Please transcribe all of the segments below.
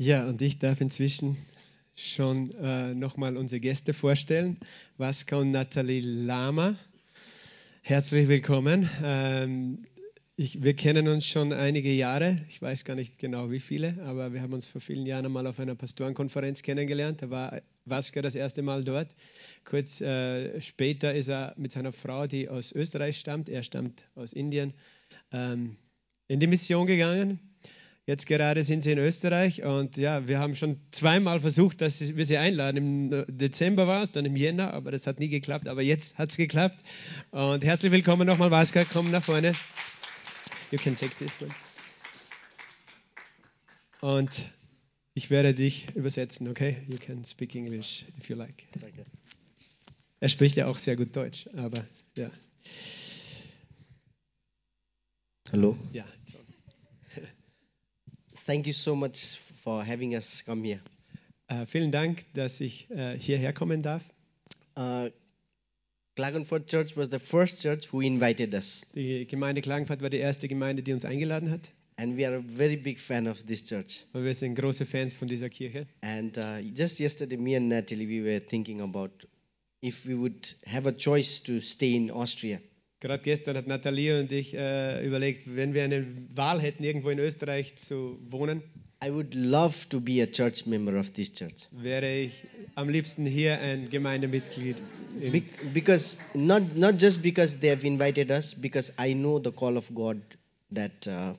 Ja, und ich darf inzwischen schon äh, nochmal unsere Gäste vorstellen. Vasco und Nathalie Lama. Herzlich willkommen. Ähm, ich, wir kennen uns schon einige Jahre. Ich weiß gar nicht genau wie viele, aber wir haben uns vor vielen Jahren einmal auf einer Pastorenkonferenz kennengelernt. Da war Vasco das erste Mal dort. Kurz äh, später ist er mit seiner Frau, die aus Österreich stammt, er stammt aus Indien, ähm, in die Mission gegangen. Jetzt gerade sind sie in Österreich und ja, wir haben schon zweimal versucht, dass wir sie einladen. Im Dezember war es, dann im Jänner, aber das hat nie geklappt. Aber jetzt hat es geklappt. Und herzlich willkommen nochmal, Vaska, komm nach vorne. You can take this one. Und ich werde dich übersetzen, okay? You can speak English if you like. Danke. Er spricht ja auch sehr gut Deutsch, aber ja. Hallo. Ja, so. Thank you so much for having us come here. Äh, vielen Dank, dass ich äh, hierher kommen darf. Uh, Klagenfurt Church was the first church who invited us, Die Gemeinde Klagenfurt war die erste Gemeinde, die uns eingeladen hat. and we are a very big fan of this church. Und wir sind große Fans von dieser Kirche. And uh, just yesterday, me and Natalie, we were thinking about if we would have a choice to stay in Austria. Gerade gestern hat Nathalie und ich äh, überlegt, wenn wir eine Wahl hätten, irgendwo in Österreich zu wohnen, I would love to be a church member of this church wäre ich am liebsten hier ein Gemeindemitglied. in- Be- because not not just because they have invited us, because I know the call of God that uh,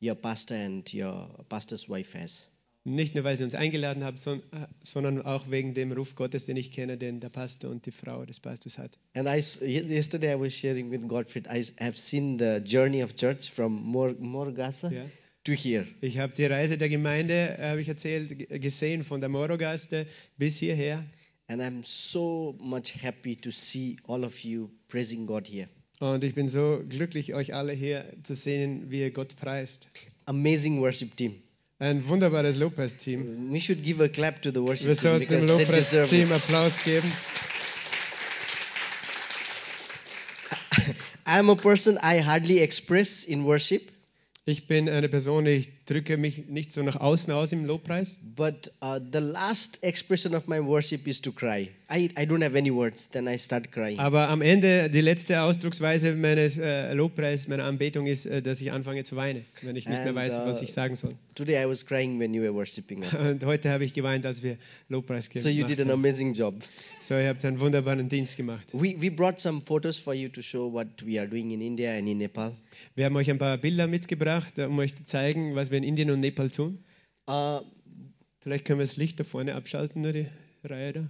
your pastor and your pastor's wife has. Nicht nur, weil sie uns eingeladen haben, äh, sondern auch wegen dem Ruf Gottes, den ich kenne, den der Pastor und die Frau des Pastors hat. And I yesterday I was sharing with Godfried. I have seen the journey of church from Mor- Morgasa Ja. to here, Ich habe die Reise der Gemeinde, äh, habe ich erzählt, gesehen von der Morogaste bis hierher. and I'm so much happy to see all of you praising God here. Und ich bin so glücklich, euch alle hier zu sehen, wie ihr Gott preist. Amazing worship team. Ein wunderbares Lobpreisteam. We should give a clap to the worship Wir team sollten dem because they deserve Lobpreisteam it. Applaus geben. I'm a person I hardly express in worship, Ich bin eine Person, ich drücke mich nicht so nach außen aus im Lobpreis. but uh, the last expression of my worship is to cry. I, I don't have any words, then I start crying. Aber am Ende, die letzte Ausdrucksweise meines äh, Lobpreis, meiner Anbetung ist, äh, dass ich anfange zu weinen, wenn ich nicht mehr And, weiß, uh, was ich sagen soll. Today I was crying when you were worshiping. Und heute habe ich geweint, als wir Lobpreis So you gemacht did an haben. amazing job. So, ihr habt einen wunderbaren Dienst gemacht. We, we brought some photos for you to show what we are doing in India and in Nepal. Wir haben euch ein paar Bilder mitgebracht, um euch zu zeigen, was wir in Indien und Nepal tun. Uh, Vielleicht können wir das Licht da vorne abschalten, nur die Reihe da.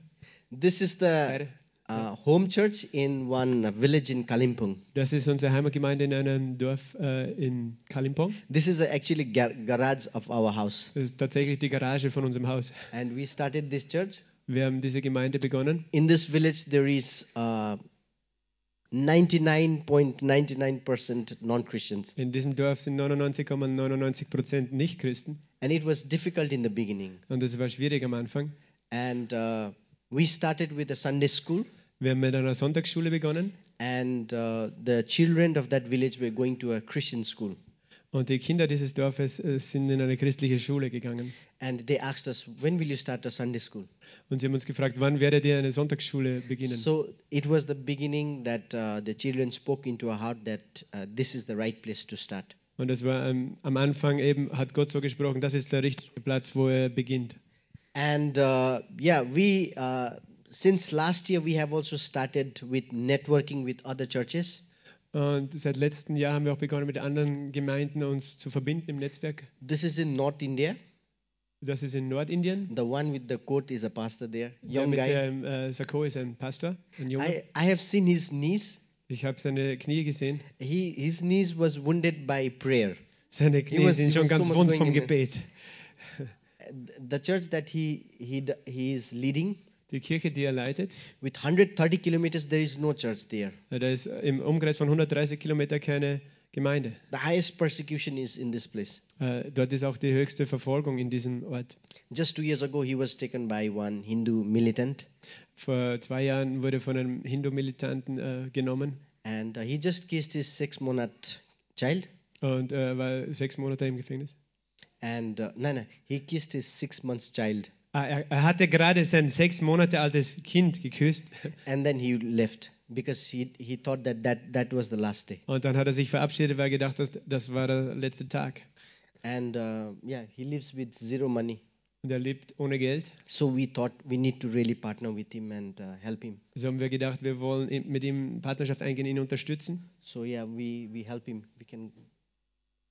this is the uh, home church in one village in Kalimpong. Das ist unsere Heimatgemeinde in einem Dorf äh, in Kalimpong. This is actually gar- garage of our house. Das ist tatsächlich die Garage von unserem Haus. And we started this church. Wir haben diese Gemeinde begonnen. In this village, there is uh, 99.99% non-Christians. In diesem Dorf sind 99,99% Prozent Nichtchristen. And it was difficult in the beginning. Und es war schwierig am Anfang. And uh, we started with a Sunday school. Wir haben mit einer Sonntagsschule begonnen. And uh, the children of that village were going to a Christian school. Und die Kinder dieses Dorfes äh, sind in eine christliche Schule gegangen. And they asked us, when will you start a Sunday school? Und sie haben uns gefragt, wann werdet ihr eine Sonntagsschule beginnen? So it was the beginning that uh, the children spoke into our heart that uh, this is the right place to start. Und das war ähm, am Anfang eben, hat Gott so gesprochen, das ist der richtige Platz, wo er beginnt. And uh, yeah, we uh, since last year we have also started with networking with other churches. Und seit letztem Jahr haben wir auch begonnen, mit anderen Gemeinden uns zu verbinden im Netzwerk. This is in North India. Das ist in Nordindien. The one with the coat is a pastor there, Der young mit guy. dem äh, Sakko ist ein Pastor, ein Junge. I, I have seen his knees. Ich habe seine Knie gesehen. He his knees was wounded by prayer. Seine Knie was- sind schon so ganz much wund vom Gebet. The church that he he he is leading Die Kirche, die er leitet, with 130 kilometers, there is no church there. da ist im Umkreis von 130 Kilometer keine Gemeinde. The highest persecution is in this place. Äh, Dort ist auch die höchste Verfolgung in diesem Ort. Just two years ago, he was taken by one Hindu militant, Vor zwei Jahren wurde von einem Hindu-Militanten äh, genommen and uh, he just kissed his six month child, und äh, war sechs Monate im Gefängnis. and uh, no, no, he kissed his six months child, Er, er hatte gerade sein sechs Monate altes Kind geküsst and then he left because he he thought that that that was the last day. und dann hat er sich verabschiedet, weil er gedacht hat, das war der letzte Tag. And uh, yeah, he lives with zero money. Und er lebt ohne Geld. So we thought we need to really partner with him and uh, help him. So haben wir gedacht, wir wollen mit ihm Partnerschaft eingehen, ihn unterstützen. So yeah, we we help him. We can.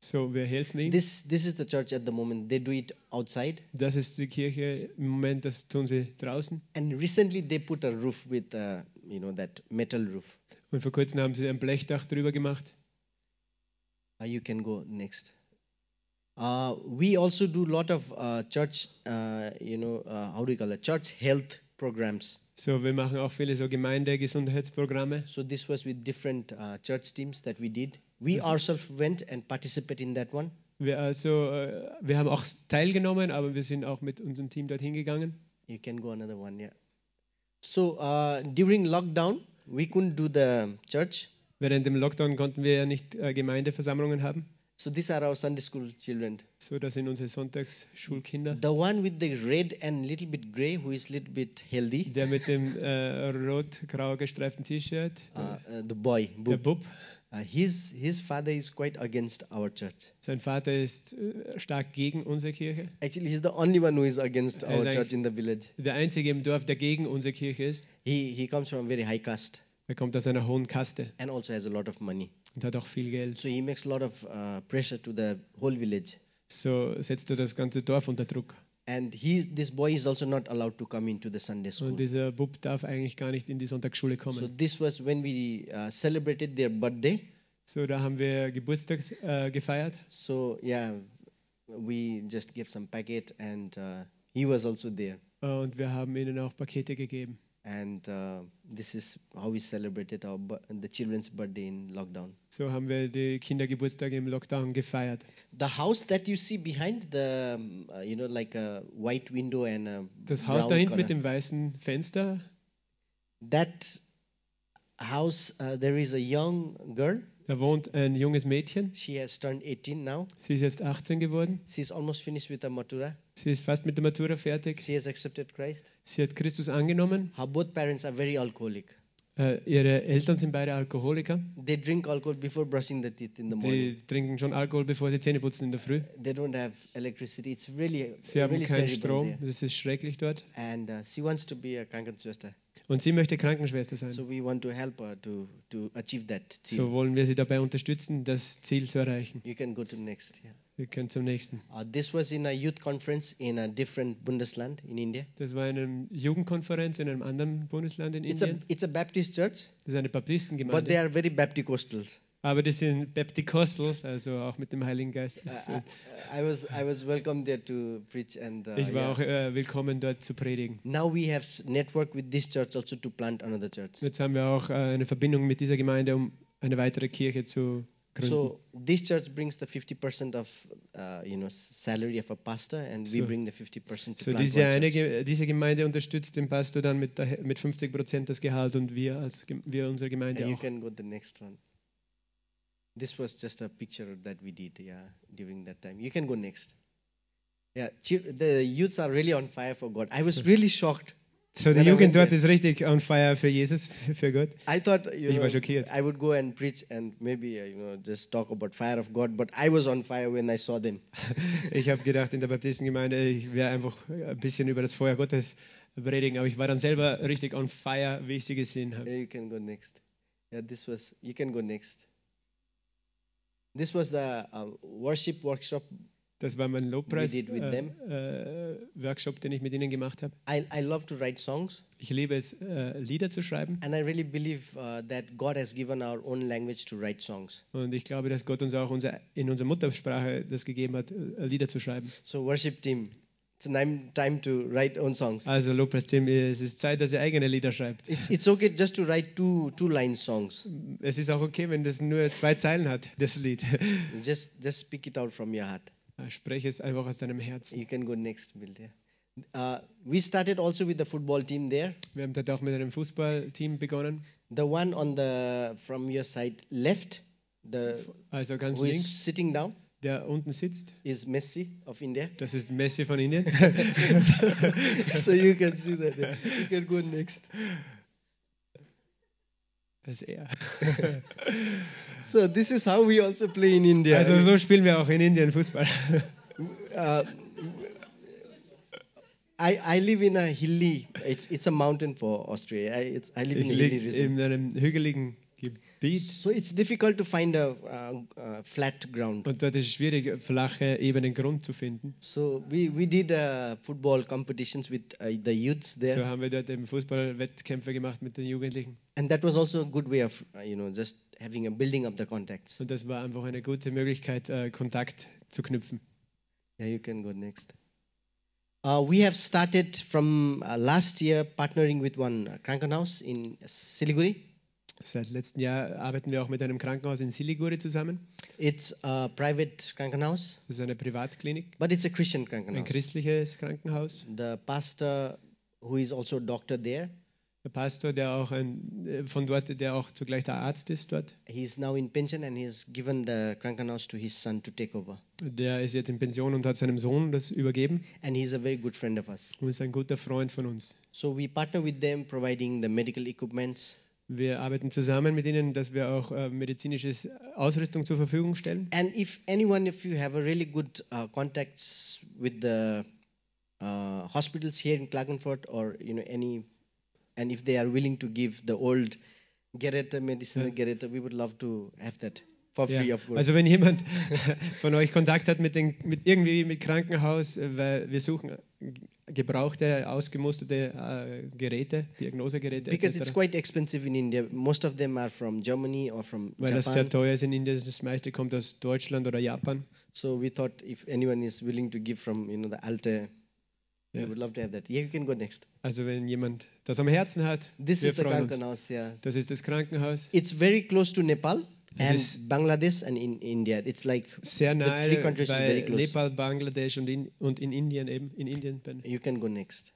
So, wir helfen ihm. This this is the church at the moment. They do it outside, Das ist die Kirche im Moment, das tun sie draußen. and recently they put a roof with uh, you know that metal roof. Und vor kurzem haben sie ein Blechdach drüber gemacht. Uh, you can go next. Uh, we also do a lot of uh, church, uh, you know, uh, how do you call it? Church health programs. So, wir machen auch viele so Gemeindegesundheitsprogramme. So this was with different uh, church teams that we did. We ourselves went and participated in that one. Wir, also, äh, wir haben auch teilgenommen, aber wir sind auch mit unserem Team dorthin gegangen. You can go another one, yeah. So uh, during lockdown, we couldn't do the church. Während dem Lockdown konnten wir ja nicht äh, Gemeindeversammlungen haben. So these are our Sunday school children. So, das sind unsere Sonntagsschulkinder. The one with the red and little bit gray, who is a little bit healthy, Der mit dem äh, rot-grau gestreiften T-Shirt, uh, uh, the boy, der Bub. Bub. Uh, his his father is quite against our church. Sein Vater ist äh, stark gegen unsere Kirche. Actually, he's the only one who is against Er our church in the village. Der einzige im Dorf, der gegen unsere Kirche ist. He he comes from a very high caste Er kommt aus einer hohen Kaste and also has a lot of money. Und hat auch viel Geld. So he makes a lot of uh, pressure to the whole village. So setzt er das ganze Dorf unter Druck. And he's, this boy is also not allowed to come into the Sunday school. Und dieser Bub darf eigentlich gar nicht in die Sonntagsschule So kommen. this was when we uh, celebrated their birthday. So, da haben wir Geburtstag äh, gefeiert. So yeah, we just gave some packet, and uh, he was also there. Und wir haben ihnen auch Pakete gegeben. And uh, this is how we celebrated our the children's birthday in lockdown. So haben wir die Kindergeburtstage im Lockdown gefeiert. The house that you see behind the, um, uh, you know, like a white window and a Das Haus da hinten mit dem weißen Fenster, that house, uh, there is a young girl. Da wohnt ein junges Mädchen. She has turned 18 now. Sie ist jetzt 18 geworden. She's almost finished with the matura. Sie ist fast mit der Matura fertig. She has accepted Christ. Sie hat Christus angenommen. Her both parents are very alcoholic. Äh, ihre Eltern sind beide Alkoholiker. They drink alcohol before brushing the teeth in the morning. Die trinken schon Alkohol, bevor sie Zähne putzen in der Früh. They don't have electricity. It's really, Sie haben really keinen Strom. there. Das ist schrecklich dort. And uh, she wants to be a Krankenschwester. Und sie möchte Krankenschwester sein. So we want to help her to, to achieve that So wollen wir sie dabei unterstützen, das Ziel zu erreichen. You can go to next. Yeah. Wir können zum nächsten. Uh, this was in a youth conference in a different Bundesland in India. Das war in einer Jugendkonferenz in einem anderen Bundesland in It's a, Indien. it's a Baptist church, Das ist eine but they Baptistengemeinde. are very Bapticostals. Aber die sind Baptikostels, also auch mit dem Heiligen Geist. Uh, I, I was I was welcome there to preach and uh, Ich war yeah. auch äh, willkommen dort zu predigen. now we have networked with this church also to plant another church. Jetzt haben wir auch äh, eine Verbindung mit dieser Gemeinde, um eine weitere Kirche zu gründen. So this church brings the 50% of uh, you know salary of a pastor, and we So- bring the 50% to So plant diese, eine, diese Gemeinde unterstützt den Pastor dann mit, mit 50 Prozent das Gehalt und wir als wir unsere Gemeinde And you auch. can go the next one. This was just a picture that we did, yeah, during that time. You can go next. Yeah, the youths are really on fire for God. I was really shocked. So die Jugend dort ist richtig on fire für Jesus, für Gott. I thought you Ich know, war schockiert. I would go and preach and maybe uh, you know just talk about fire of God, but I was on fire when I saw them. Ich habe gedacht in der Baptistengemeinde, ich werde einfach ein bisschen über das Feuer Gottes predigen, aber ich war dann selber richtig on fire, wie ich sie gesehen habe. Yeah, you can go next. Yeah, this was. You can go next. This was the uh, worship workshop. Das war mein Lobpreis We did with äh, them. äh, Workshop, den ich mit ihnen gemacht habe. I, I love to write songs, Ich liebe es, äh, Lieder zu schreiben and I really believe uh, that God has given our own language to write songs. und ich glaube, dass Gott uns auch unser, in unserer Muttersprache das gegeben hat, äh, Lieder zu schreiben. So, worship team, it's time time to write own songs. Also Lobpreisteam, es ist Zeit, dass ihr eigene Lieder schreibt. It's, it's okay just to write two two line songs. Es ist auch okay, wenn das nur zwei Zeilen hat, das Lied. Just just speak it out from your heart. Spreche es einfach aus deinem Herzen. You can go next, Bill. Yeah. Uh, we started also with the football team there. Wir haben dort auch mit einem Fußballteam begonnen. The one on the from your side left, the Also ganz who links, is sitting down. Der unten sitzt. is Messi of India. Das ist Messi von Indien. so you can see that. You can go next. Das ist er. So this is how we also play in India. Also so spielen wir auch in Indien Fußball. Uh, I, I live in a hilly. It's it's a mountain for Austria. I, it's, I live Ich in a hilly region. in einem hügeligen Gebiet So it's difficult to find a, uh, uh, flat ground. und dort ist es schwierig, flache, ebenen Grund zu finden. So we, we did uh, football competitions with uh, the youths there, So haben wir dort eben Fußballwettkämpfe gemacht mit den Jugendlichen. and that was also a good way of uh, you know just having a building up the contacts. Und das war einfach eine gute Möglichkeit, äh, Kontakt zu knüpfen. Yeah, you can go next. Uh, we have started from uh, last year partnering with one Krankenhaus in Siliguri. Seit letztem Jahr arbeiten wir auch mit einem Krankenhaus in Siliguri zusammen. It's a private Krankenhaus, Das ist eine Privatklinik, but it's a Christian ein Krankenhaus. christliches Krankenhaus. The pastor, who is also a doctor there, Der Pastor, der auch ein, äh, von dort, der auch zugleich der Arzt ist dort, he's now in pension and he's given the Krankenhaus to his son to take over. der ist jetzt in Pension und hat seinem Sohn das übergeben And he's a very good friend of us. und ist ein guter Freund von uns. So we partner with them, providing the medical equipments. Wir arbeiten zusammen mit ihnen, dass wir auch äh, medizinische Ausrüstung zur Verfügung stellen. And if anyone, if you have a really good uh, contacts with the uh, hospitals here in Klagenfurt or you know any, and if they are willing to give the old Geräte, medicinal Geräte, we would love to have that for free, of course. Also wenn jemand von euch Kontakt hat mit, den, mit irgendwie mit Krankenhaus, äh, weil wir suchen gebrauchte, ausgemusterte äh, Geräte, Diagnosegeräte because it's quite expensive in India. Most of them are from Germany or from Weil das sehr Japan. teuer ist in Indien, das meiste kommt aus Deutschland oder Japan. So we thought if anyone is willing to give from you know the Alte, we Yeah. would love to have that. Yeah, you can go next. Also wenn jemand das am Herzen hat, This wir is the freuen uns. Krankenhaus, yeah. Das ist das Krankenhaus. It's very close to Nepal and Bangladesh and in India. It's like Sehr the nahe three countries is very close. Nepal, Bangladesch und in, und in Indien eben. In Indien. dann. You can go next.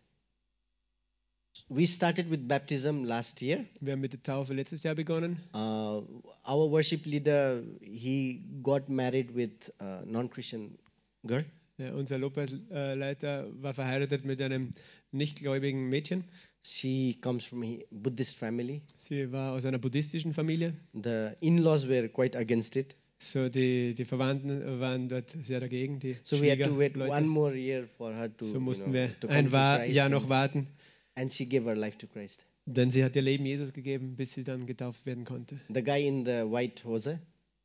We started with baptism last year. Wir haben mit der Taufe letztes Jahr begonnen. Uh, our worship leader he got married with a non-Christian girl. Ja, unser Lobpreisleiter war verheiratet mit einem nichtgläubigen Mädchen. She comes from a Buddhist family. Sie war aus einer buddhistischen Familie. The in-laws were quite against it. So die, die Verwandten waren dort sehr dagegen, die So we had to wait Schwiegerleute. one more year for her to, So you mussten know, wir ein Jahr and- noch warten, and she gave her life to Christ. denn sie hat ihr Leben Jesus gegeben, bis sie dann getauft werden konnte. The guy in the white hose,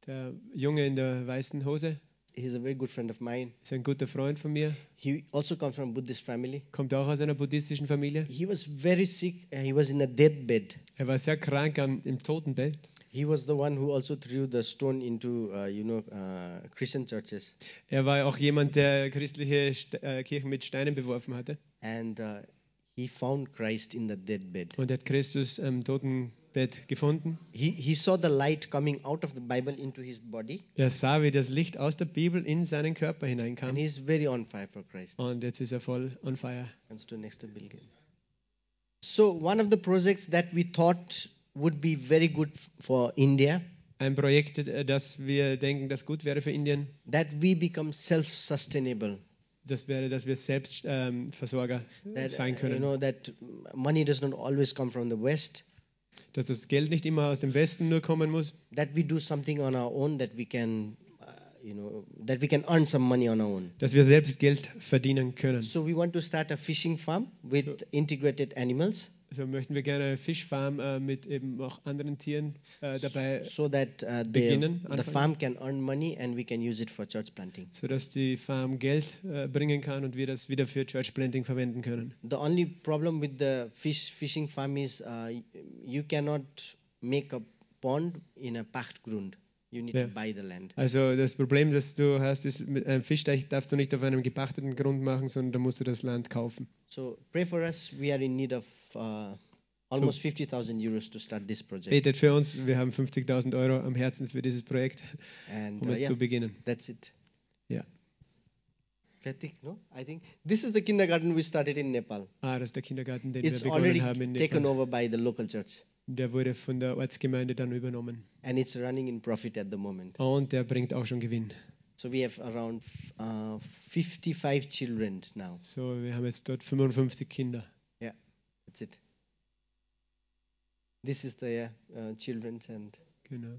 Der Junge in der weißen Hose he's a very good friend of mine. ist ein guter Freund von mir, He also comes from a Buddhist family. kommt auch aus einer buddhistischen Familie. He was very sick. uh, He was in a deathbed. Er war sehr krank am, im Totenbett. He was the one who also threw the stone into, uh, you know, uh, Christian churches. Er war auch jemand, der christliche St äh, Kirchen mit Steinen beworfen hatte. And uh, he found Christ in the deathbed. Und er hat Christus am Totenbett gefunden. He, he saw the light coming out of the Bible into his body. Er sah, wie das Licht aus der Bibel in seinen Körper And hineinkam. he's very on fire for Christ. Und jetzt ist er voll on fire. Comes to next bill again. So one of the projects that we thought would be very good for India, Ein Projekt, äh, das wir denken, das gut wäre für Indien, that we become self-sustainable. das wäre, dass wir selbst ähm, Versorger That sein uh, you können. know that money does not always come from the West. Dass das Geld nicht immer aus dem Westen nur kommen muss, That we do something on our own. That we can, uh, you know, that we can earn some money on our own. dass wir selbst Geld verdienen können. So we want to start a fishing farm with integrated animals, So möchten wir gerne eine Fischfarm äh, mit eben auch anderen Tieren äh, dabei, so that uh, the, beginnen, the anfangen. farm can earn money and we can use it for church planting. sodass die Farm Geld äh, bringen kann und wir das wieder für Church Planting verwenden können. The only problem with the fish fishing farm is uh, you cannot make a pond in a Pachtgrund. You need Ja. to buy the land. Also das Problem, das du hast, ist, mit einem Fischteich darfst du nicht auf einem gepachteten Grund machen, sondern da musst du das Land kaufen. So pray for us. We are in need of uh, almost 50,000 euros to start this project. Betet für uns, wir haben 50.000 Euro am Herzen für dieses Projekt, And um uh, es yeah, zu beginnen. that's it. Ja. Fertig, no? I think this is the kindergarten we started in Nepal. Ah, das ist der Kindergarten, den It's wir already begonnen haben in taken Nepal. over by the local church, Der wurde von der Ortsgemeinde dann übernommen. and it's running in profit at the moment. Und der bringt auch schon Gewinn. So we have around uh, 55 children now. So, wir haben jetzt dort 55 Kinder. That's it. This is the uh, children, and Genau.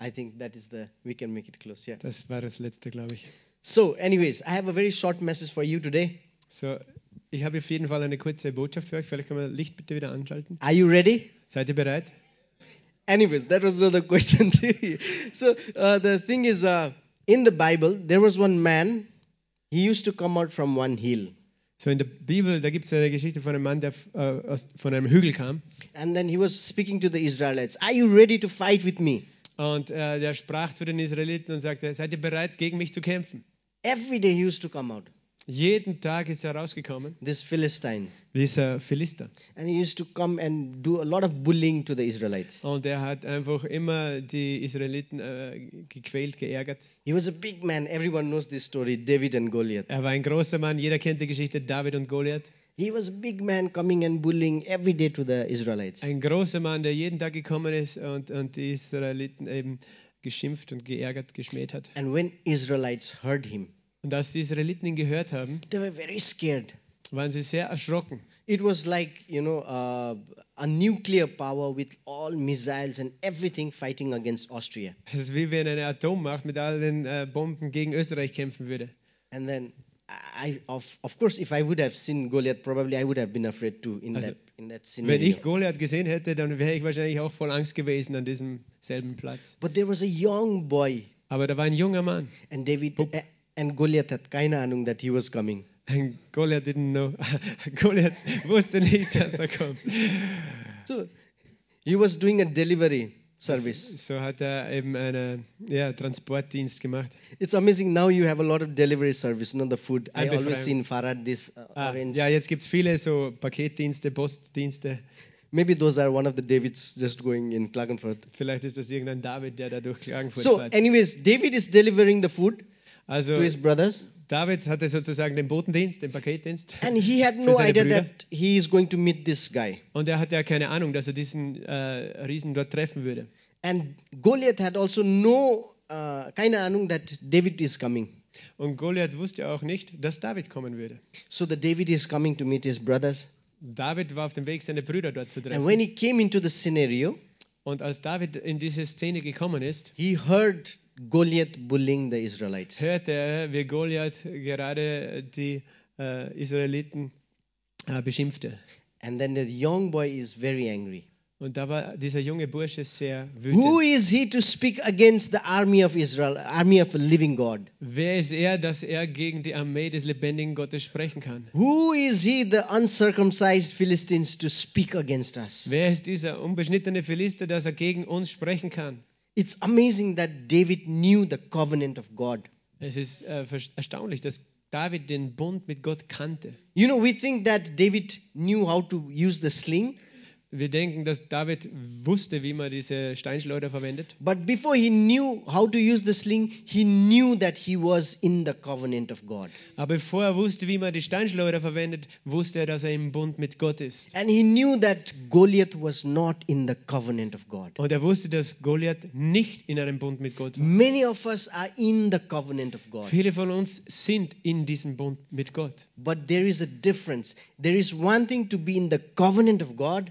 I think that is the. We can make it close. Yeah. Das war das letzte, glaube ich. So, anyways, I have a very short message for you today. So, ich habe auf jeden Fall eine kurze Botschaft für euch. Vielleicht können wir das Licht bitte wieder anschalten. Are you ready? Seid ihr bereit? Anyways, that was the question. so uh, the thing is, uh, in the Bible, there was one man. He used to come out from one hill, So in der Bibel, da gibt es eine Geschichte von einem Mann, der äh, aus, von einem Hügel kam. and then he was speaking to the Israelites. Are you ready to fight with me? Und äh, der sprach zu den Israeliten und sagte, seid ihr bereit, gegen mich zu kämpfen? Every day he used to come out. Jeden Tag ist er rausgekommen, This Philistine, dieser Philister. and he used to come and do a lot of bullying to the Israelites. Und er hat einfach immer die Israeliten äh, gequält, geärgert. He was a big man. Everyone knows this story, David and Goliath. Er war ein großer Mann, jeder kennt die Geschichte David und Goliath. He was a big man coming and bullying every day to the Israelites. Ein großer Mann, der jeden Tag gekommen ist und, und die Israeliten eben geschimpft und geärgert, geschmäht hat. And when Israelites heard him, Und als die Israeliten ihn gehört haben, they were very scared. waren sie sehr erschrocken. It was like, you know, uh, a nuclear power with all missiles and everything fighting against Austria. Es ist wie wenn eine Atommacht mit all den äh, Bomben gegen Österreich kämpfen würde. And then, I, of, of course, if I would have seen Goliath, probably I would have been afraid too in, Also, that, in that Wenn scenario. ich Goliath gesehen hätte, dann wäre ich wahrscheinlich auch voll Angst gewesen an diesem selben Platz. But there was a young boy, Aber da war ein junger Mann. and David uh, and Goliath had keine Ahnung that he was coming. Ein Goliath didn't know. Goliath wusste nicht, dass er kommt. So he was doing a delivery service. So hat er eben einen ja, Transportdienst gemacht. It's amazing now you have a lot of delivery service, not the food. I always see in Farad this uh, Ah, orange. ja, jetzt gibt es viele so Paketdienste, Postdienste. Maybe those are one of the Davids just going in Klagenfurt. Vielleicht ist das irgendein David, der da durch Klagenfurt So, fährt. anyways, David is delivering the food Also to his brothers, David hatte sozusagen den Botendienst, den Paketdienst. and he had no idea Brüder. that he is going to meet this guy. Und er hatte ja keine Ahnung, dass er diesen äh, Riesen dort treffen würde. And Goliath had also no uh, keine Ahnung that David is coming. Und Goliath wusste auch nicht, dass David kommen würde. So the David is coming to meet his brothers. David war auf dem Weg, seine Brüder dort zu And treffen. when he came into the scenario, Und als David in diese Szene gekommen ist, he heard Goliath bullying the Israelites. hörte er, wie Goliath gerade die äh, Israeliten äh, beschimpfte. And then the young boy is very angry. Und da war dieser junge Bursche sehr Who wütend. is he to speak against the army of Israel, army of a living God? Wer ist er, dass er gegen die Armee des lebendigen Gottes sprechen kann? Who is he, the uncircumcised Philistines, to speak against us? Wer ist dieser unbeschnittene Philister, dass er gegen uns sprechen kann? It's amazing that David knew the covenant of God. Es ist äh, erstaunlich, dass David den Bund mit Gott kannte. You know, we think that David knew how to use the sling, Wir denken, dass David wusste, wie man diese Steinschleuder verwendet. but before he knew how to use the sling, he knew that he was in the covenant of God. Aber bevor er wusste, wie man die Steinschleuder verwendet, wusste er, dass er im Bund mit Gott ist. And he knew that Goliath was not in the covenant of God. Und er wusste, dass Goliath nicht in einem Bund mit Gott war. Many of us are in the covenant of God. Viele von uns sind in diesem Bund mit Gott. But there is a difference. There is one thing to be in the covenant of God,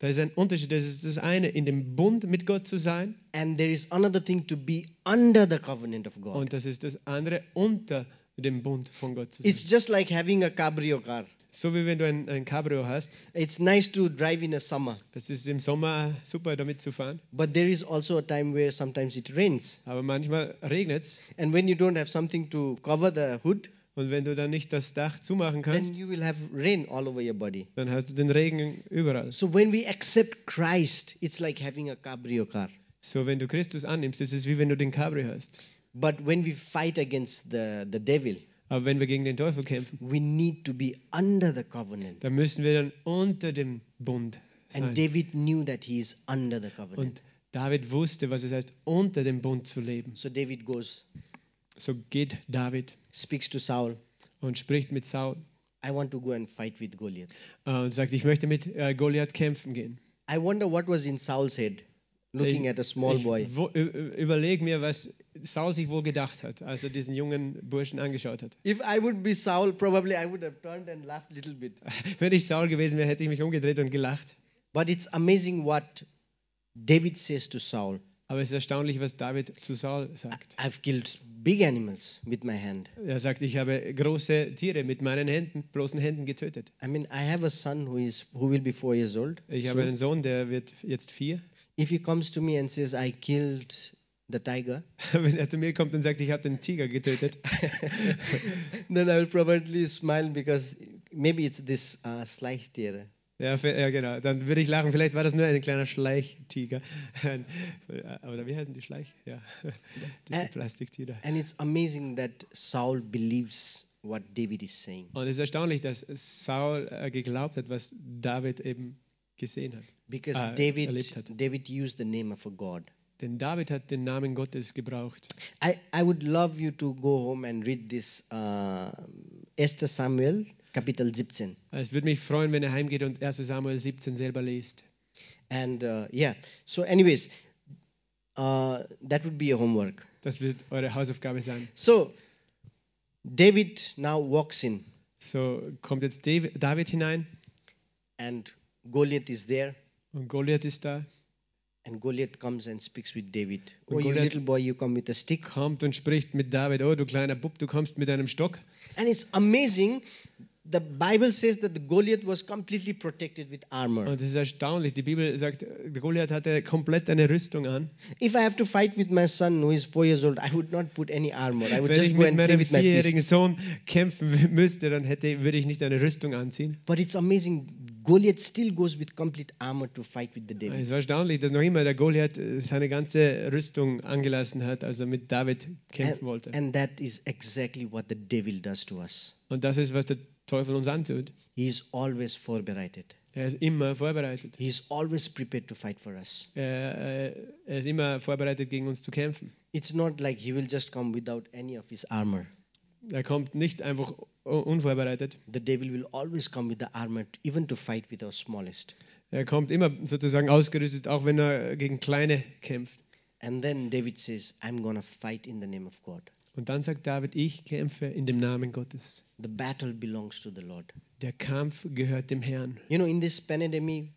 Da ist ein Unterschied. Das ist das eine, in dem Bund mit Gott zu sein. and there is another thing to be under the covenant of God. Und das ist das andere, unter dem Bund von Gott zu sein. It's just like having a cabrio car. So wie wenn du ein, ein Cabrio hast. It's nice to drive in a summer, Es ist im Sommer super, damit zu fahren. but there is also a time where sometimes it rains. Aber manchmal regnet es. And when you don't have something to cover the hood, Und wenn du dann nicht das Dach zumachen then kannst, you will have rain all over your body. dann hast du den Regen überall. So when we accept Christ, it's like having a cabrio car. So, wenn du Christus annimmst, ist es wie wenn du den Cabrio hast. But when we fight against the, the devil, Aber wenn wir gegen den Teufel kämpfen, we need to be under the covenant. dann müssen wir dann unter dem Bund And sein. David knew that he is under the covenant. Und David wusste, was es heißt, unter dem Bund zu leben. So David goes, So geht David speaks to Saul, und spricht mit Saul I want to go and fight with Goliath. äh, und sagt, ich möchte mit äh, Goliath kämpfen gehen. I wonder what was in Saul's head. looking at a small ich boy. überleg mir, was Saul sich wohl gedacht hat, als er diesen jungen Burschen angeschaut hat. If I would be Saul, probably I would have turned and laughed a little bit. Wenn ich Saul gewesen wäre, hätte ich mich umgedreht und gelacht. But it's amazing what David says to Saul. Aber es ist erstaunlich, was David zu Saul sagt. I've killed big animals with my hand. Er sagt, ich habe große Tiere mit meinen Händen, bloßen Händen getötet. I mean, I have a son who is who will be four years old. Ich So habe einen Sohn, der wird jetzt vier. if he comes to me and says, "I killed the tiger," Wenn er zu mir kommt und sagt, ich habe den Tiger getötet, then I will probably smile because maybe it's this uh, Schleichtiere. Ja, ja genau, dann würde ich lachen. Vielleicht war das nur ein kleiner Schleichtiger. Oder wie heißen die Schleich? Ja, diese Äh, Plastiktiere. And it's amazing that Saul believes what David is saying. Und es ist erstaunlich, dass Saul äh, geglaubt hat, was David eben gesehen hat. Because Ah, David, hat. David used the name of a God. Denn David hat den Namen Gottes gebraucht. I, I would love you to go home and read this uh, 1 Samuel, Kapitel 17. Es würde mich freuen, wenn er heimgeht und 1 Samuel 17 selber liest. And uh, yeah, so, anyways, uh, that would be your homework. Das wird eure Hausaufgabe sein. So, David now walks in, So kommt jetzt David, David hinein and Goliath is there. und Goliath ist da. And Goliath comes and speaks with David. Und Oh, you Goliath- little boy, you come with a stick. Kommt und spricht mit David. Oh, du kleiner Bub, du kommst mit einem Stock. And it's amazing. The Bible says that the Goliath was completely protected with armor. Und es ist erstaunlich. Die Bibel sagt, Goliath hatte komplett eine Rüstung an. If I have to fight with my son who is four years old, I would not put any armor. I would Wenn just ich go mit and play meinem with my vierjährigen fists. Sohn kämpfen müsste, dann hätte, würde ich nicht eine Rüstung anziehen. But it's amazing. Goliath still goes with complete armor to fight with the devil. Es war erstaunlich, dass noch immer der Goliath äh, seine ganze Rüstung angelassen hat, als er mit David kämpfen wollte. And, and that is exactly what the devil does to us. Und das ist, was der Teufel uns antut. He is always vorbereitet. Er ist immer vorbereitet. He is always prepared to fight for us. Er, äh, er ist immer vorbereitet, gegen uns zu kämpfen. It's not like he will just come without any of his armor. Er kommt nicht einfach unvorbereitet. The devil will always come with the armor, even to fight with our smallest. Er kommt immer sozusagen ausgerüstet, auch wenn er gegen Kleine kämpft. And then David says, I'm going to fight in the name of God. Und dann sagt David, ich kämpfe in dem Namen Gottes. The battle belongs to the Lord. Der Kampf gehört dem Herrn. You know, in this pandemic,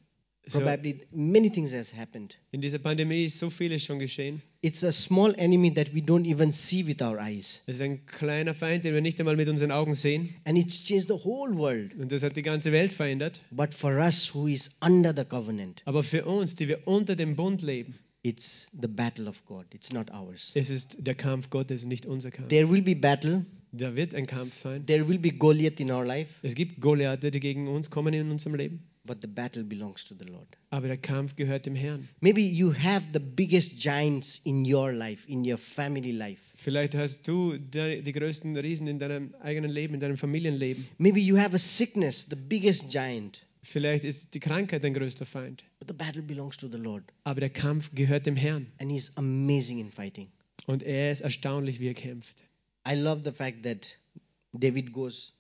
So, probably many things has happened. in dieser Pandemie ist so vieles schon geschehen. It's a small enemy that we don't even see with our eyes. Es ist ein kleiner Feind, den wir nicht einmal mit unseren Augen sehen. And it's changed the whole world. Und das hat die ganze Welt verändert. But for us who is under the covenant, Aber für uns, die wir unter dem Bund leben, it's the battle of God. It's not ours. es ist der Kampf Gottes, nicht unser Kampf. There will be battle. Da wird ein Kampf sein. There will be Goliath in our life. Es gibt Goliathe, die gegen uns kommen in unserem Leben. But the battle belongs to the Lord. Aber der Kampf gehört dem Herrn. Maybe you have the biggest giants in your life, in your family life. Vielleicht hast du die, die größten Riesen in deinem eigenen Leben, in deinem Familienleben. Maybe you have a sickness, the biggest giant. Vielleicht ist die Krankheit dein größter Feind. But the battle belongs to the Lord. Aber der Kampf gehört dem Herrn. And He's amazing in fighting. Und er ist erstaunlich, wie er kämpft. I love the fact that David goes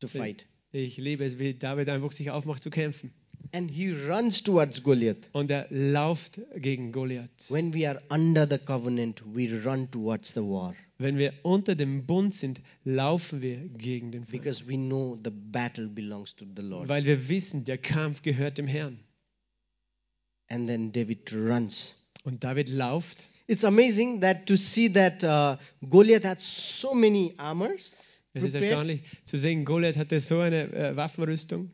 to fight. Ich liebe es, wie David einfach sich aufmacht zu kämpfen. And he runs towards Goliath. Und er lauft gegen Goliath. When we are under the covenant, we run towards the war Wenn wir unter dem Bund sind, laufen wir gegen den Feind. because we know the battle belongs to the Lord. Weil wir wissen, der Kampf gehört dem Herrn. And then David runs. Und David lauft. It's amazing that to see that uh, Goliath had so many armors, Es ist erstaunlich zu sehen, Goliath hatte so eine äh, Waffenrüstung.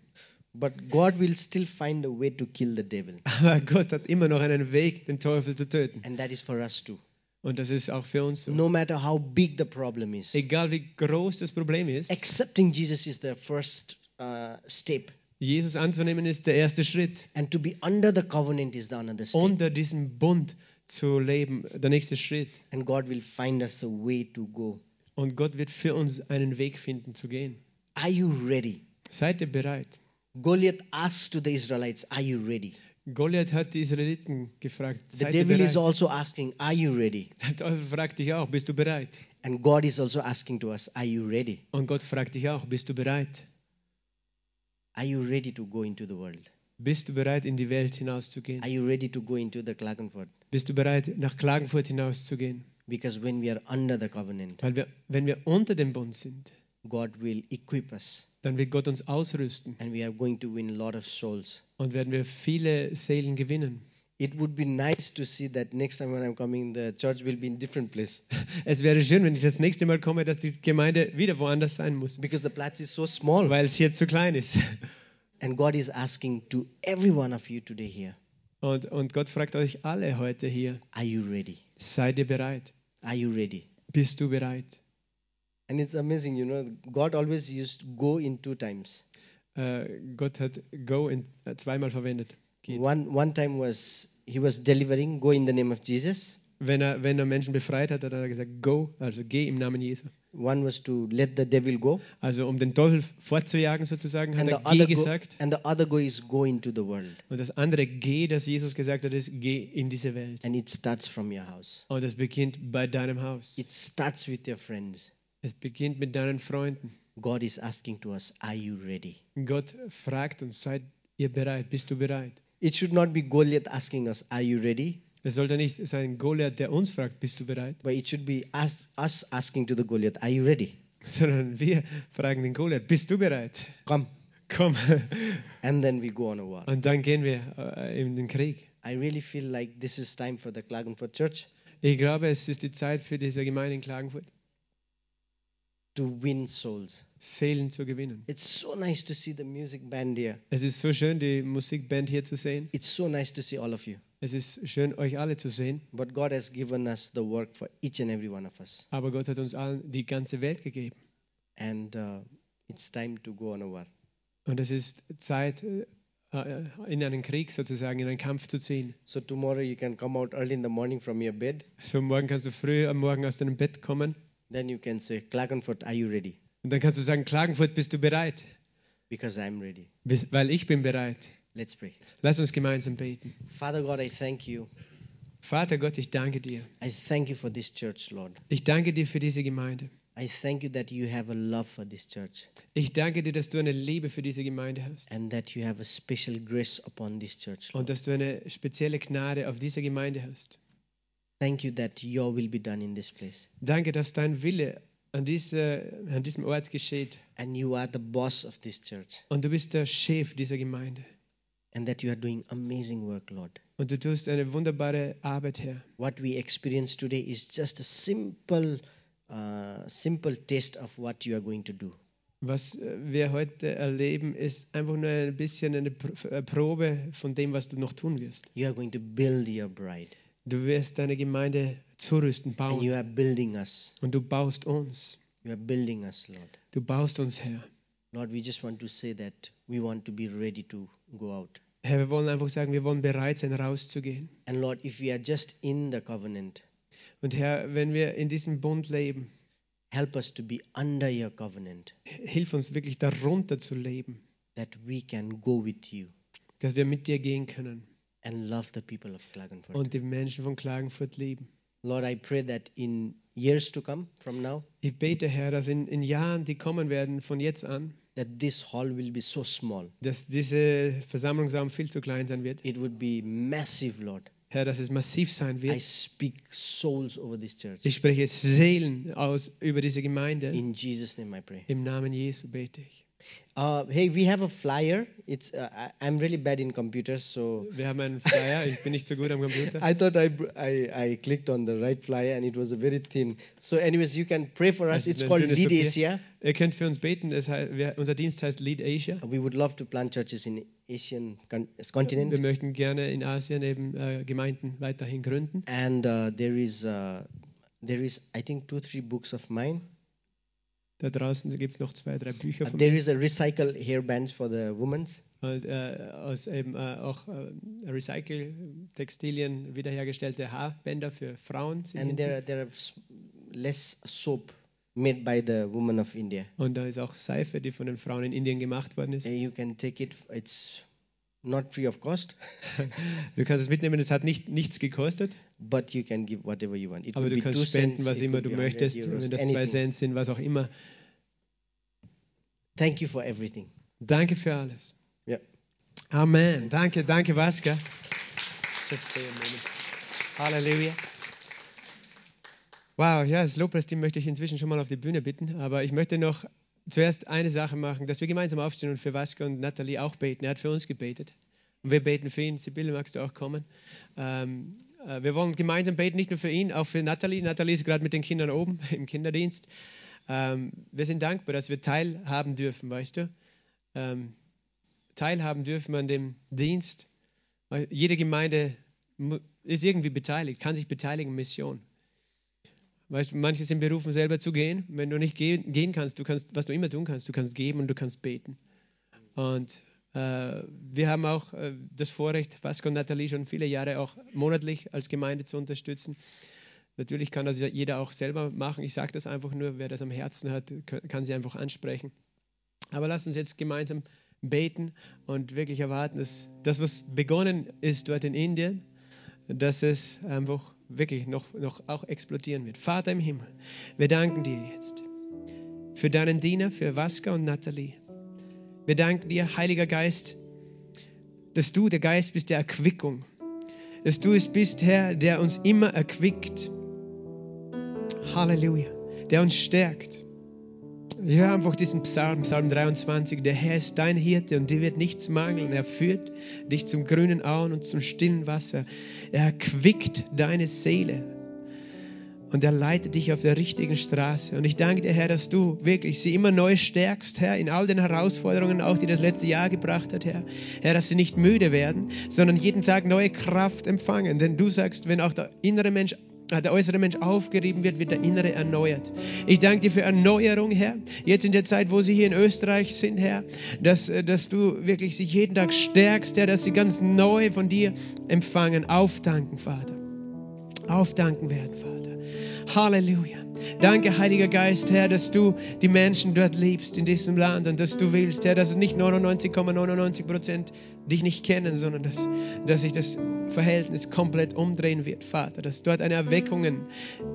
but God will still find a way to kill the devil. Aber Gott hat immer noch einen Weg, den Teufel zu töten. And that is for us too. Und das ist auch für uns so. No matter how big the problem is, Egal wie groß das Problem ist, accepting Jesus is the first uh, step. Jesus anzunehmen ist der erste Schritt. And to be under the covenant is the another step. Unter diesem Bund zu leben, der nächste Schritt. and God will find us a way to go. Und Gott wird für uns einen Weg finden zu gehen. Are you ready? Seid ihr bereit? Goliath asks to the Israelites, Are you ready? Goliath hat die Israeliten gefragt, The seid ihr devil is bereit? also asking, Are you ready? Der Teufel fragt dich auch, bist du bereit? And God is also asking to us, Are you ready? Und Gott fragt dich auch, bist du bereit? Are you ready to go into the world? Bist du bereit, in die Welt hinauszugehen? Are you ready to go into the Klagenfurt? Bist du bereit, nach Klagenfurt hinauszugehen? Because when we are under the covenant, Weil wir, wenn wir unter dem Bund sind, God will equip us dann wird Gott uns ausrüsten and we are going to win a lot of souls. und werden wir viele Seelen gewinnen. It would be nice to see that next time when I'm coming, the church will be in different place Es wäre schön, wenn ich das nächste Mal komme, dass die Gemeinde wieder woanders sein muss, because the Platz is so small. weil es hier zu klein ist. And God is asking to every one of you today here, Und, und Gott fragt euch alle heute hier, are you ready? Seid ihr bereit? Are you ready? Bist du bereit? And it's amazing, you know, God always used go in two times. Äh, Gott hat Go in, äh, zweimal verwendet. Geht. One one time was he was delivering, go in the name of Jesus. Wenn er, wenn er Menschen befreit hat, hat er gesagt, Go, also geh im Namen Jesu. One was to let the devil go, Also um den Teufel fortzujagen sozusagen, hat and the er Geh other go, gesagt. and the other go is go into the world, Und das andere Geh, das Jesus gesagt hat, ist Geh in diese Welt. and it starts from your house. Und es beginnt bei deinem Haus. It starts with your friends. Es beginnt mit deinen Freunden. God is asking to us, are you ready? Gott fragt uns, seid ihr bereit? Bist du bereit? It should not be Goliath asking us, are you ready? Es sollte nicht sein Goliath, der uns fragt, bist du bereit? But it should be us, us asking to the Goliath, are you ready? Sondern wir fragen den Goliath, bist du bereit? Come. Komm. And then we go on a war. Und dann gehen wir äh, in den Krieg. I really feel like this is time for the Klagenfurt Church Ich glaube, es ist die Zeit für diese Gemeinde in Klagenfurt, to win souls. Seelen zu gewinnen. It's so nice to see the music band here. Es ist so schön, die Musikband hier zu sehen. It's so nice to see all of you. Es ist schön, euch alle zu sehen. But God has given us the work for each and every one of us. Aber Gott hat uns allen die ganze Welt gegeben. And uh, it's time to go on a war. Und es ist Zeit, äh, äh, in einen Krieg sozusagen, in einen Kampf zu ziehen. So tomorrow you can come out early in the morning from your bed. So morgen kannst du früh am Morgen aus deinem Bett kommen Then you can say, Klagenfurt, are you ready? und dann kannst du sagen, Klagenfurt, bist du bereit? Because I'm ready. Bis- Weil ich bin bereit. Let's pray. Lass uns gemeinsam beten. Father God, I thank you. Vater Gott, ich danke dir. I thank you for this church, Lord. Ich danke dir für diese Gemeinde. I thank you that you have a love for this church Ich danke dir, dass du eine Liebe für diese Gemeinde hast and that you have a special grace upon this church. Lord. und dass du eine spezielle Gnade auf diese Gemeinde hast. Thank you that your will be done in this place. Danke, dass dein Wille an, diese, an diesem Ort geschieht And you are the boss of this church und du bist der Chef dieser Gemeinde and that you are doing amazing work, Lord. und du tust eine wunderbare Arbeit, Herr. What we experience today is just a simple, uh, simple taste of what you are going to do. Was äh, wir heute erleben, ist einfach nur ein bisschen eine äh, Probe von dem, was du noch tun wirst. You are going to build your bride Du wirst deine Gemeinde zurüsten, and you bauen are building us. und du baust uns. You are building us, Lord. Du baust uns, Herr. Lord, we just want to say that we want to be ready to go out. Herr, wir wollen einfach sagen, wir wollen bereit sein, rauszugehen. And Lord, if we are just in the covenant, Und Herr, wenn wir in diesem Bund leben, help us to be under your covenant, hilf uns wirklich darunter zu leben, that we can go with you dass wir mit dir gehen können and love the people of Klagenfurt. und die Menschen von Klagenfurt lieben. Lord, I pray that in years to come from now, Ich bete, Herr, dass in, in Jahren, die kommen werden, von jetzt an, that this hall will be so small. dass diese Versammlungsraum viel zu klein sein wird. It would be massive, Lord. Herr, dass es massiv sein I wird. speak souls over this church. Ich spreche Seelen aus über diese Gemeinde. In Jesus' name I pray. Im Namen Jesu bete ich. Uh, hey, we have a flyer. It's uh, I'm really bad in computers, so Wir haben einen Flyer. Ich bin nicht so gut am Computer. I thought I, I I clicked on the right flyer and it was a very thin. So, anyways, you can pray for us. Also It's called Lead Papier. Asia. Ihr könnt für uns beten. Heißt, wir, unser Dienst heißt Lead Asia. We would love to plant churches in Asian con- Wir continent. möchten gerne in Asien eben äh, Gemeinden weiterhin gründen. And uh, there is uh, there is I think two three books of mine. Da draußen gibt es noch zwei, drei Bücher von there is a recycle hairbands for the women's. Und, äh, aus eben äh, auch äh, Recycle-Textilien wiederhergestellte Haarbänder für Frauen. sind And there are, there are less soap made by the women of India. Und da ist auch Seife, die von den Frauen in Indien gemacht worden ist. And you can take it. It's not free of cost, Du kannst es mitnehmen, es hat nicht, nichts gekostet, but you can give whatever you want. It aber du be kannst two spenden, cents, was immer du be 100 möchtest, euros, wenn das zwei. Cent sind, was auch immer. Thank you for everything. Danke für alles. Yeah. Amen. Danke, danke, Vasca. Just stay a moment. Halleluja. Wow, ja, das Lobpreisteam möchte ich inzwischen schon mal auf die Bühne bitten, aber ich möchte noch zuerst eine Sache machen, dass wir gemeinsam aufstehen und für Vasca und Nathalie auch beten. Er hat für uns gebetet und wir beten für ihn. Sibylle, magst du auch kommen? Ähm, äh, wir wollen gemeinsam beten, nicht nur für ihn, auch für Nathalie. Nathalie ist gerade mit den Kindern oben im Kinderdienst. Ähm, wir sind dankbar, dass wir teilhaben dürfen, weißt du? Ähm, teilhaben dürfen an dem Dienst. Jede Gemeinde ist irgendwie beteiligt, kann sich beteiligen, Mission. Weißt du, manche sind berufen, selber zu gehen. Wenn du nicht gehen kannst, du kannst, was du immer tun kannst, du kannst geben und du kannst beten. Und äh, wir haben auch äh, das Vorrecht, Vasco und Nathalie schon viele Jahre auch monatlich als Gemeinde zu unterstützen. Natürlich kann das jeder auch selber machen. Ich sage das einfach nur, wer das am Herzen hat, kann sie einfach ansprechen. Aber lass uns jetzt gemeinsam beten und wirklich erwarten, dass das, was begonnen ist dort in Indien, dass es einfach wirklich noch, noch auch explodieren wird. Vater im Himmel, wir danken dir jetzt für deinen Diener, für Vasca und Nathalie. Wir danken dir, Heiliger Geist, dass du der Geist bist der Erquickung, dass du es bist, Herr, der uns immer erquickt. Halleluja, der uns stärkt. Hör einfach diesen Psalm, Psalm 23. Der Herr ist dein Hirte und dir wird nichts mangeln. Er führt dich zum grünen Auen und zum stillen Wasser. Er erquickt deine Seele und er leitet dich auf der richtigen Straße. Und ich danke dir, Herr, dass du wirklich sie immer neu stärkst, Herr, in all den Herausforderungen, auch die das letzte Jahr gebracht hat, Herr. Herr, dass sie nicht müde werden, sondern jeden Tag neue Kraft empfangen. Denn du sagst, wenn auch der innere Mensch der äußere Mensch aufgerieben wird, wird der innere erneuert. Ich danke dir für Erneuerung, Herr. Jetzt in der Zeit, wo sie hier in Österreich sind, Herr, dass, äh, dass du wirklich sie jeden Tag stärkst, Herr, dass sie ganz neu von dir empfangen, aufdanken, Vater. Aufdanken werden, Vater. Halleluja. Danke, Heiliger Geist, Herr, dass du die Menschen dort liebst in diesem Land und dass du willst, Herr, dass es nicht 99,99 Prozent dich nicht kennen, sondern dass, dass sich das Verhältnis komplett umdrehen wird, Vater, dass dort eine Erweckungen,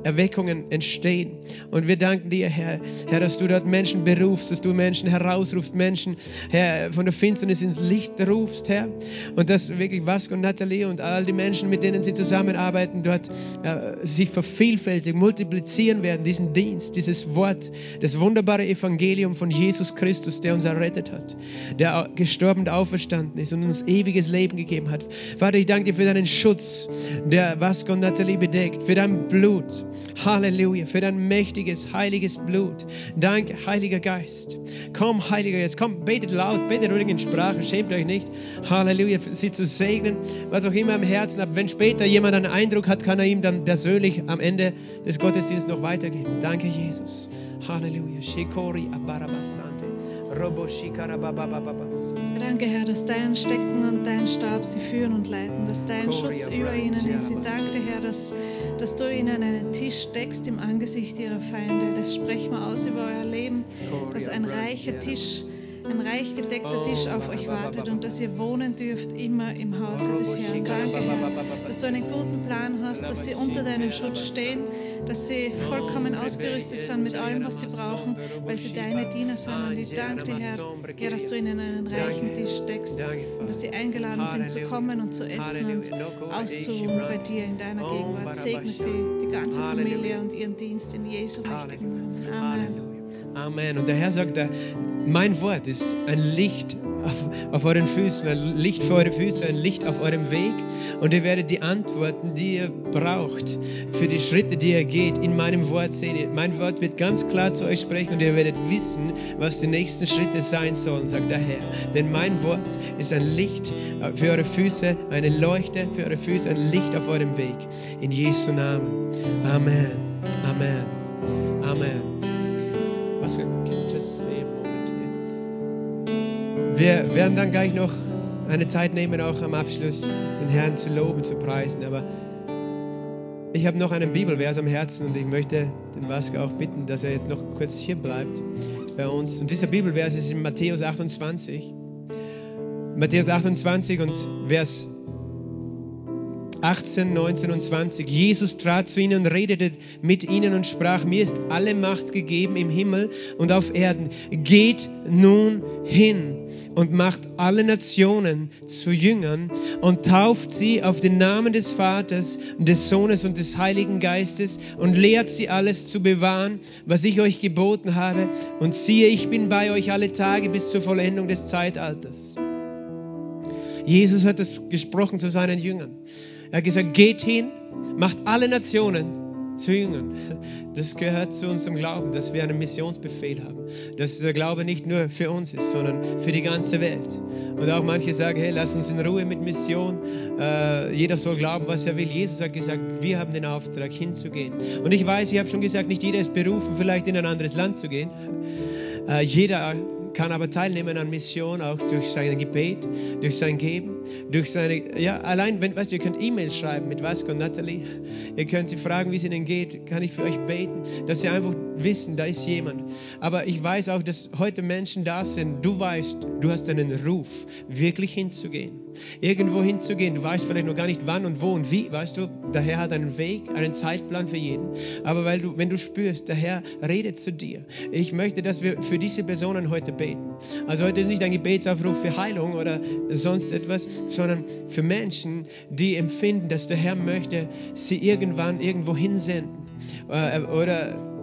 Erweckungen entstehen. Und wir danken dir, Herr, Herr, dass du dort Menschen berufst, dass du Menschen herausrufst, Menschen, Herr, von der Finsternis ins Licht rufst, Herr. Und dass wirklich Vasco und Nathalie und all die Menschen, mit denen sie zusammenarbeiten, dort äh, sich vervielfältigen, multiplizieren werden, diesen Dienst, dieses Wort, das wunderbare Evangelium von Jesus Christus, der uns errettet hat, der gestorben und auferstanden ist und uns ewiges Leben gegeben hat. Vater, ich danke dir für deinen Schutz, der Vasco und Nathalie bedeckt, für dein Blut. Halleluja, für dein mächtiges, heiliges Blut. Danke, Heiliger Geist. Komm, Heiliger Geist, komm, betet laut, betet ruhig in Sprache, schämt euch nicht. Halleluja, sie zu segnen, was auch immer im Herzen habt. Wenn später jemand einen Eindruck hat, kann er ihm dann persönlich am Ende des Gottesdienstes noch weitergeben. Danke, Jesus. Halleluja. Shikori abarabasante. Danke, Herr, dass dein Stecken und dein Stab sie führen und leiten, dass dein Schutz über ihnen ist. Ich danke Herr, dass, dass du ihnen einen Tisch deckst im Angesicht ihrer Feinde. Das sprechen wir aus über euer Leben, dass ein reicher Tisch ein reich gedeckter Tisch auf euch wartet und dass ihr wohnen dürft immer im Hause des Herrn. Danke, Herr, dass du einen guten Plan hast, dass sie unter deinem Schutz stehen, dass sie vollkommen ausgerüstet sind mit allem, was sie brauchen, weil sie deine Diener sind. Und ich danke dir, Herr, dass du ihnen einen reichen Tisch deckst und dass sie eingeladen sind zu kommen und zu essen und auszuruhen bei dir in deiner Gegenwart. Segne sie, die ganze Familie und ihren Dienst in Jesu mächtigen Namen. Amen. Amen. Und der Herr sagt, mein Wort ist ein Licht auf, auf, euren Füßen, ein Licht für eure Füße, ein Licht auf eurem Weg. Und ihr werdet die Antworten, die ihr braucht, für die Schritte, die ihr geht, in meinem Wort sehen. Mein Wort wird ganz klar zu euch sprechen und ihr werdet wissen, was die nächsten Schritte sein sollen, sagt der Herr. Denn mein Wort ist ein Licht für eure Füße, eine Leuchte für eure Füße, ein Licht auf eurem Weg. In Jesu Namen. Amen. Amen. Amen. Wir werden dann gleich noch eine Zeit nehmen, auch am Abschluss den Herrn zu loben, zu preisen. Aber ich habe noch einen Bibelvers am Herzen und ich möchte den Vasco auch bitten, dass er jetzt noch kurz hier bleibt bei uns. Und dieser Bibelvers ist in Matthäus 28. Matthäus 28 und Vers 18, 19 und 20. Jesus trat zu ihnen und redete mit ihnen und sprach, mir ist alle Macht gegeben im Himmel und auf Erden. Geht nun hin und macht alle Nationen zu Jüngern und tauft sie auf den Namen des Vaters, des Sohnes und des Heiligen Geistes und lehrt sie alles zu bewahren, was ich euch geboten habe. Und siehe, ich bin bei euch alle Tage bis zur Vollendung des Zeitalters. Jesus hat es gesprochen zu seinen Jüngern. Er hat gesagt, geht hin, macht alle Nationen zu Jüngern. Das gehört zu unserem Glauben, dass wir einen Missionsbefehl haben. Dass der Glaube nicht nur für uns ist, sondern für die ganze Welt. Und auch manche sagen, hey, lass uns in Ruhe mit Mission. Äh, jeder soll glauben, was er will. Jesus hat gesagt, wir haben den Auftrag, hinzugehen. Und ich weiß, ich habe schon gesagt, nicht jeder ist berufen, vielleicht in ein anderes Land zu gehen. Äh, jeder kann aber teilnehmen an Mission auch durch sein Gebet, durch sein Geben, durch seine, ja, allein, wenn, weißt du, ihr könnt E-Mails schreiben mit Vasco und Natalie. Ihr könnt sie fragen, wie es ihnen geht. Kann ich für euch beten, dass sie einfach wissen, da ist jemand. Aber ich weiß auch, dass heute Menschen da sind. Du weißt, du hast einen Ruf, wirklich hinzugehen. Irgendwo hinzugehen. Du weißt vielleicht noch gar nicht wann und wo und wie, weißt du. Der Herr hat einen Weg, einen Zeitplan für jeden. Aber weil du, wenn du spürst, der Herr redet zu dir. Ich möchte, dass wir für diese Personen heute beten. Also heute ist nicht ein Gebetsaufruf für Heilung oder sonst etwas, sondern für Menschen, die empfinden, dass der Herr möchte, sie irgendwann irgendwo hinsenden. Äh, oder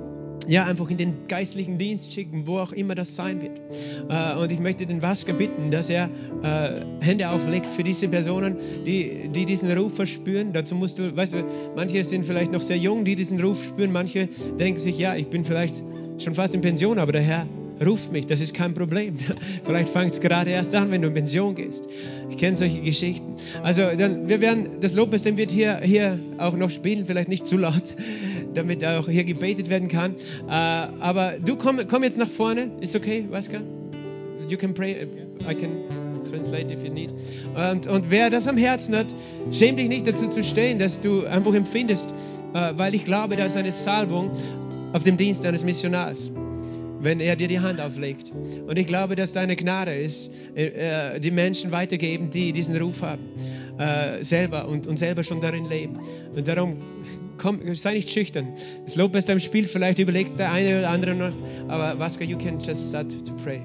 ja, einfach in den geistlichen Dienst schicken, wo auch immer das sein wird. Äh, und ich möchte den Wasker bitten, dass er äh, Hände auflegt für diese Personen, die, die diesen Ruf verspüren. Dazu musst du, weißt du, manche sind vielleicht noch sehr jung, die diesen Ruf spüren. Manche denken sich, ja, ich bin vielleicht schon fast in Pension, aber der Herr Ruf mich, das ist kein Problem. Vielleicht fängt es gerade erst an, wenn du in Pension gehst. Ich kenne solche Geschichten. Also dann, wir werden, das Lobpreis, wird hier, hier auch noch spielen, vielleicht nicht zu laut, damit auch hier gebetet werden kann. Uh, aber du komm, komm jetzt nach vorne, ist okay, Vaska? You can pray, I can translate if you need. Und, und wer das am Herzen hat, schäm dich nicht dazu zu stehen, dass du einfach empfindest, uh, weil ich glaube, da ist eine Salbung auf dem Dienst eines Missionars wenn er dir die Hand auflegt. Und ich glaube, dass deine Gnade ist, äh, die Menschen weitergeben, die diesen Ruf haben, äh, selber und, und selber schon darin leben. Und darum, komm, sei nicht schüchtern. Das Lob ist am Spiel, vielleicht überlegt der eine oder andere noch, aber Vasco, you can just start to pray.